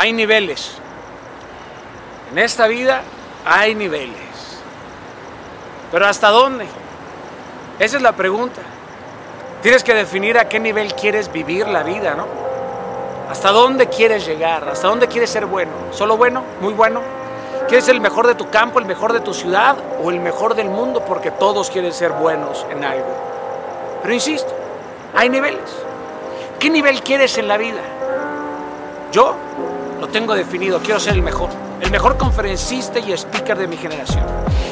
hay niveles. En esta vida hay niveles. Pero ¿hasta dónde? Esa es la pregunta. Tienes que definir a qué nivel quieres vivir la vida, ¿no? ¿Hasta dónde quieres llegar? ¿Hasta dónde quieres ser bueno? ¿Solo bueno? ¿Muy bueno? ¿Quieres ser el mejor de tu campo, el mejor de tu ciudad o el mejor del mundo? Porque todos quieren ser buenos en algo. Pero insisto, hay niveles. ¿Qué nivel quieres en la vida? Yo lo tengo definido, quiero ser el mejor, el mejor conferencista y speaker de mi generación.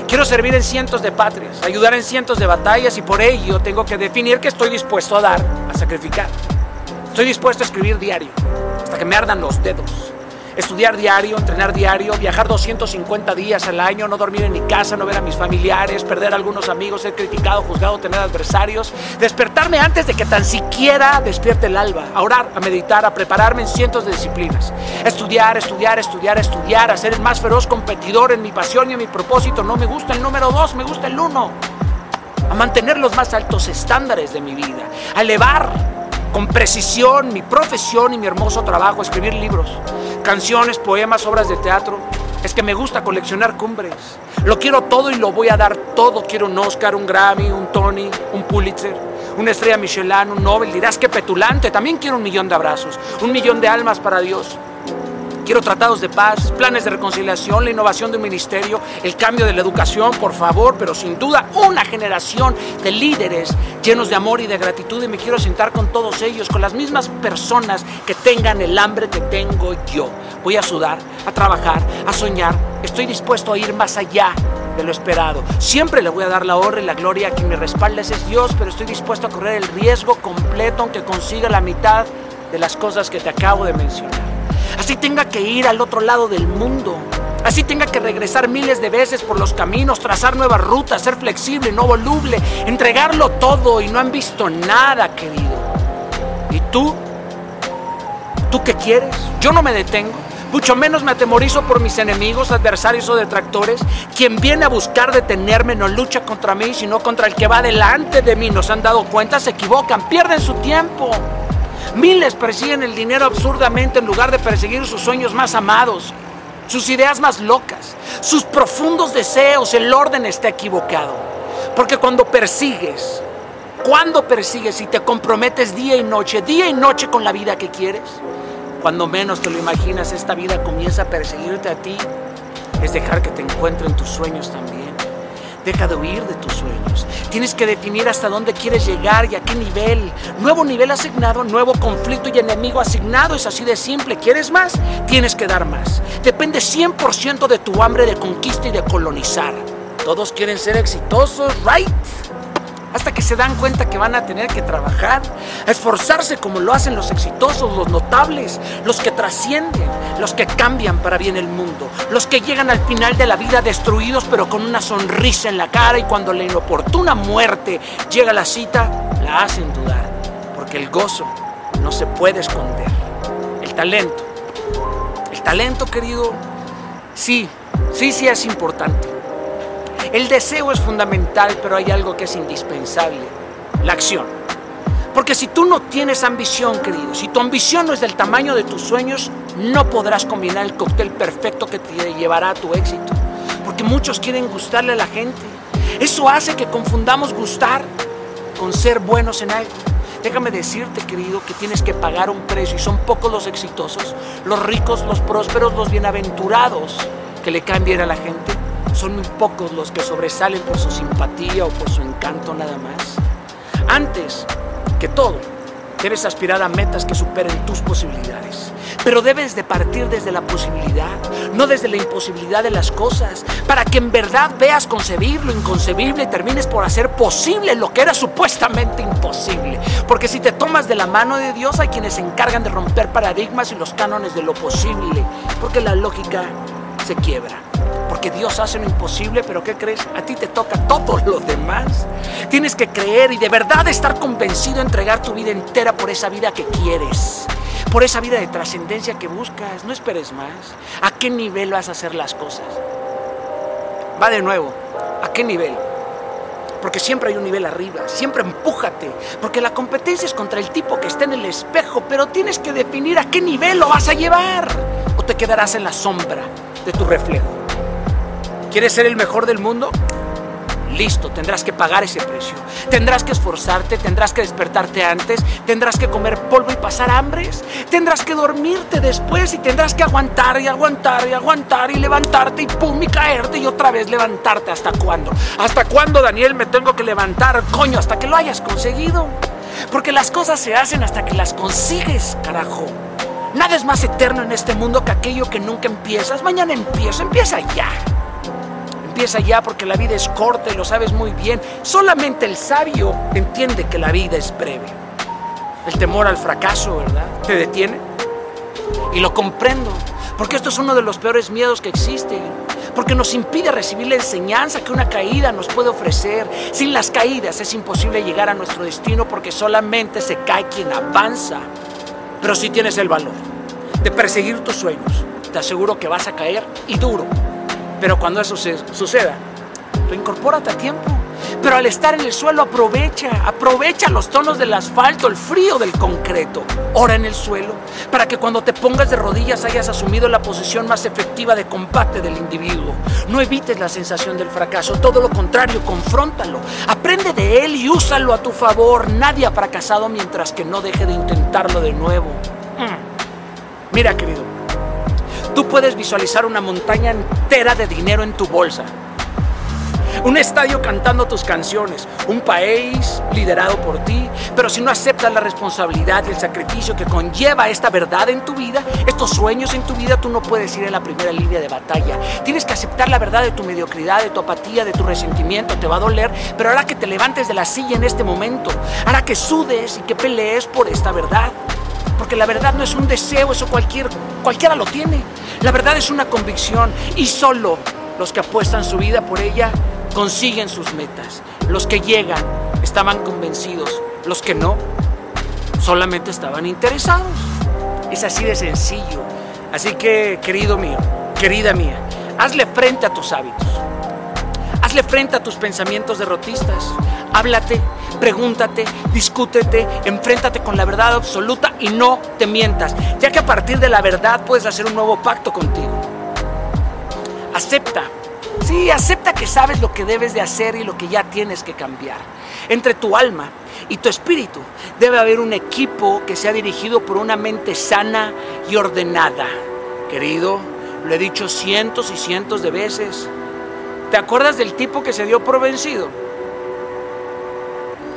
Quiero servir en cientos de patrias, ayudar en cientos de batallas y por ello tengo que definir que estoy dispuesto a dar, a sacrificar. Estoy dispuesto a escribir diario, hasta que me ardan los dedos estudiar diario, entrenar diario, viajar 250 días al año, no dormir en mi casa, no ver a mis familiares, perder algunos amigos, ser criticado, juzgado, tener adversarios, despertarme antes de que tan siquiera despierte el alba, a orar, a meditar, a prepararme en cientos de disciplinas, estudiar, estudiar, estudiar, estudiar, a ser el más feroz competidor en mi pasión y en mi propósito. No me gusta el número dos, me gusta el uno. A mantener los más altos estándares de mi vida, a elevar con precisión mi profesión y mi hermoso trabajo, escribir libros, canciones, poemas, obras de teatro. Es que me gusta coleccionar cumbres. Lo quiero todo y lo voy a dar todo. Quiero un Oscar, un Grammy, un Tony, un Pulitzer, una estrella Michelin, un Nobel. Dirás que petulante. También quiero un millón de abrazos, un millón de almas para Dios. Quiero tratados de paz, planes de reconciliación, la innovación de un ministerio, el cambio de la educación, por favor, pero sin duda una generación de líderes llenos de amor y de gratitud y me quiero sentar con todos ellos, con las mismas personas que tengan el hambre que tengo yo. Voy a sudar, a trabajar, a soñar. Estoy dispuesto a ir más allá de lo esperado. Siempre le voy a dar la honra y la gloria a quien me respalda, ese es Dios, pero estoy dispuesto a correr el riesgo completo aunque consiga la mitad de las cosas que te acabo de mencionar así tenga que ir al otro lado del mundo, así tenga que regresar miles de veces por los caminos, trazar nuevas rutas, ser flexible, no voluble, entregarlo todo y no han visto nada, querido. ¿Y tú? ¿Tú qué quieres? Yo no me detengo. Mucho menos me atemorizo por mis enemigos, adversarios o detractores. Quien viene a buscar detenerme no lucha contra mí, sino contra el que va delante de mí. Nos han dado cuenta, se equivocan, pierden su tiempo. Miles persiguen el dinero absurdamente en lugar de perseguir sus sueños más amados, sus ideas más locas, sus profundos deseos. El orden está equivocado. Porque cuando persigues, cuando persigues y te comprometes día y noche, día y noche con la vida que quieres, cuando menos te lo imaginas, esta vida comienza a perseguirte a ti, es dejar que te encuentren tus sueños también. Deja de huir de tus sueños. Tienes que definir hasta dónde quieres llegar y a qué nivel. Nuevo nivel asignado, nuevo conflicto y enemigo asignado. Es así de simple. ¿Quieres más? Tienes que dar más. Depende 100% de tu hambre de conquista y de colonizar. Todos quieren ser exitosos, ¿right? Hasta que se dan cuenta que van a tener que trabajar, esforzarse como lo hacen los exitosos, los notables, los que trascienden, los que cambian para bien el mundo, los que llegan al final de la vida destruidos pero con una sonrisa en la cara y cuando la inoportuna muerte llega a la cita, la hacen dudar, porque el gozo no se puede esconder. El talento, el talento querido, sí, sí, sí es importante el deseo es fundamental, pero hay algo que es indispensable, la acción. Porque si tú no tienes ambición, querido, si tu ambición no es del tamaño de tus sueños, no podrás combinar el cóctel perfecto que te llevará a tu éxito. Porque muchos quieren gustarle a la gente. Eso hace que confundamos gustar con ser buenos en algo. Déjame decirte, querido, que tienes que pagar un precio y son pocos los exitosos, los ricos, los prósperos, los bienaventurados que le caen bien a la gente son muy pocos los que sobresalen por su simpatía o por su encanto nada más. Antes que todo, debes aspirar a metas que superen tus posibilidades. Pero debes de partir desde la posibilidad, no desde la imposibilidad de las cosas, para que en verdad veas concebir lo inconcebible y termines por hacer posible lo que era supuestamente imposible. Porque si te tomas de la mano de Dios, hay quienes se encargan de romper paradigmas y los cánones de lo posible, porque la lógica se quiebra. Porque Dios hace lo imposible, pero ¿qué crees? A ti te toca todo lo demás. Tienes que creer y de verdad estar convencido entregar tu vida entera por esa vida que quieres. Por esa vida de trascendencia que buscas. No esperes más. ¿A qué nivel vas a hacer las cosas? Va de nuevo. ¿A qué nivel? Porque siempre hay un nivel arriba, siempre empújate, porque la competencia es contra el tipo que está en el espejo, pero tienes que definir a qué nivel lo vas a llevar. o te quedarás en la sombra de tu reflejo? ¿Quieres ser el mejor del mundo? Listo, tendrás que pagar ese precio. Tendrás que esforzarte, tendrás que despertarte antes, tendrás que comer polvo y pasar hambres, tendrás que dormirte después y tendrás que aguantar y aguantar y aguantar y levantarte y pum y caerte y otra vez levantarte. ¿Hasta cuándo? ¿Hasta cuándo, Daniel, me tengo que levantar? Coño, hasta que lo hayas conseguido. Porque las cosas se hacen hasta que las consigues, carajo. Nada es más eterno en este mundo que aquello que nunca empiezas. Mañana empieza, empieza ya. Empieza ya porque la vida es corta y lo sabes muy bien. Solamente el sabio entiende que la vida es breve. El temor al fracaso, ¿verdad? ¿Te detiene? Y lo comprendo, porque esto es uno de los peores miedos que existen. Porque nos impide recibir la enseñanza que una caída nos puede ofrecer. Sin las caídas es imposible llegar a nuestro destino porque solamente se cae quien avanza. Pero si tienes el valor de perseguir tus sueños, te aseguro que vas a caer y duro. Pero cuando eso suceda, reincorpórate a tiempo. Pero al estar en el suelo aprovecha, aprovecha los tonos del asfalto, el frío del concreto. Ora en el suelo para que cuando te pongas de rodillas hayas asumido la posición más efectiva de combate del individuo. No evites la sensación del fracaso, todo lo contrario, confróntalo. Aprende de él y úsalo a tu favor. Nadie ha fracasado mientras que no deje de intentarlo de nuevo. Mm. Mira, querido, tú puedes visualizar una montaña entera de dinero en tu bolsa. Un estadio cantando tus canciones, un país liderado por ti, pero si no aceptas la responsabilidad y el sacrificio que conlleva esta verdad en tu vida, estos sueños en tu vida, tú no puedes ir en la primera línea de batalla. Tienes que aceptar la verdad de tu mediocridad, de tu apatía, de tu resentimiento, te va a doler, pero hará que te levantes de la silla en este momento, hará que sudes y que pelees por esta verdad. Porque la verdad no es un deseo, eso cualquier, cualquiera lo tiene. La verdad es una convicción y solo los que apuestan su vida por ella consiguen sus metas. Los que llegan estaban convencidos, los que no solamente estaban interesados. Es así de sencillo. Así que, querido mío, querida mía, hazle frente a tus hábitos. Hazle frente a tus pensamientos derrotistas. Háblate, pregúntate, discútete, enfréntate con la verdad absoluta y no te mientas, ya que a partir de la verdad puedes hacer un nuevo pacto contigo. Acepta Sí, acepta que sabes lo que debes de hacer y lo que ya tienes que cambiar. Entre tu alma y tu espíritu debe haber un equipo que sea dirigido por una mente sana y ordenada. Querido, lo he dicho cientos y cientos de veces. ¿Te acuerdas del tipo que se dio por vencido?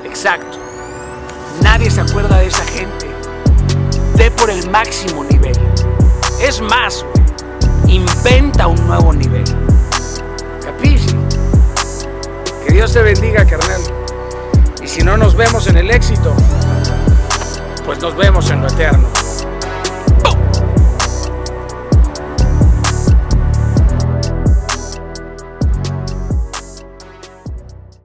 Exacto. Nadie se acuerda de esa gente. Ve por el máximo nivel. Es más, inventa un nuevo nivel. Que Dios te bendiga, carnal. Y si no nos vemos en el éxito, pues nos vemos en lo eterno.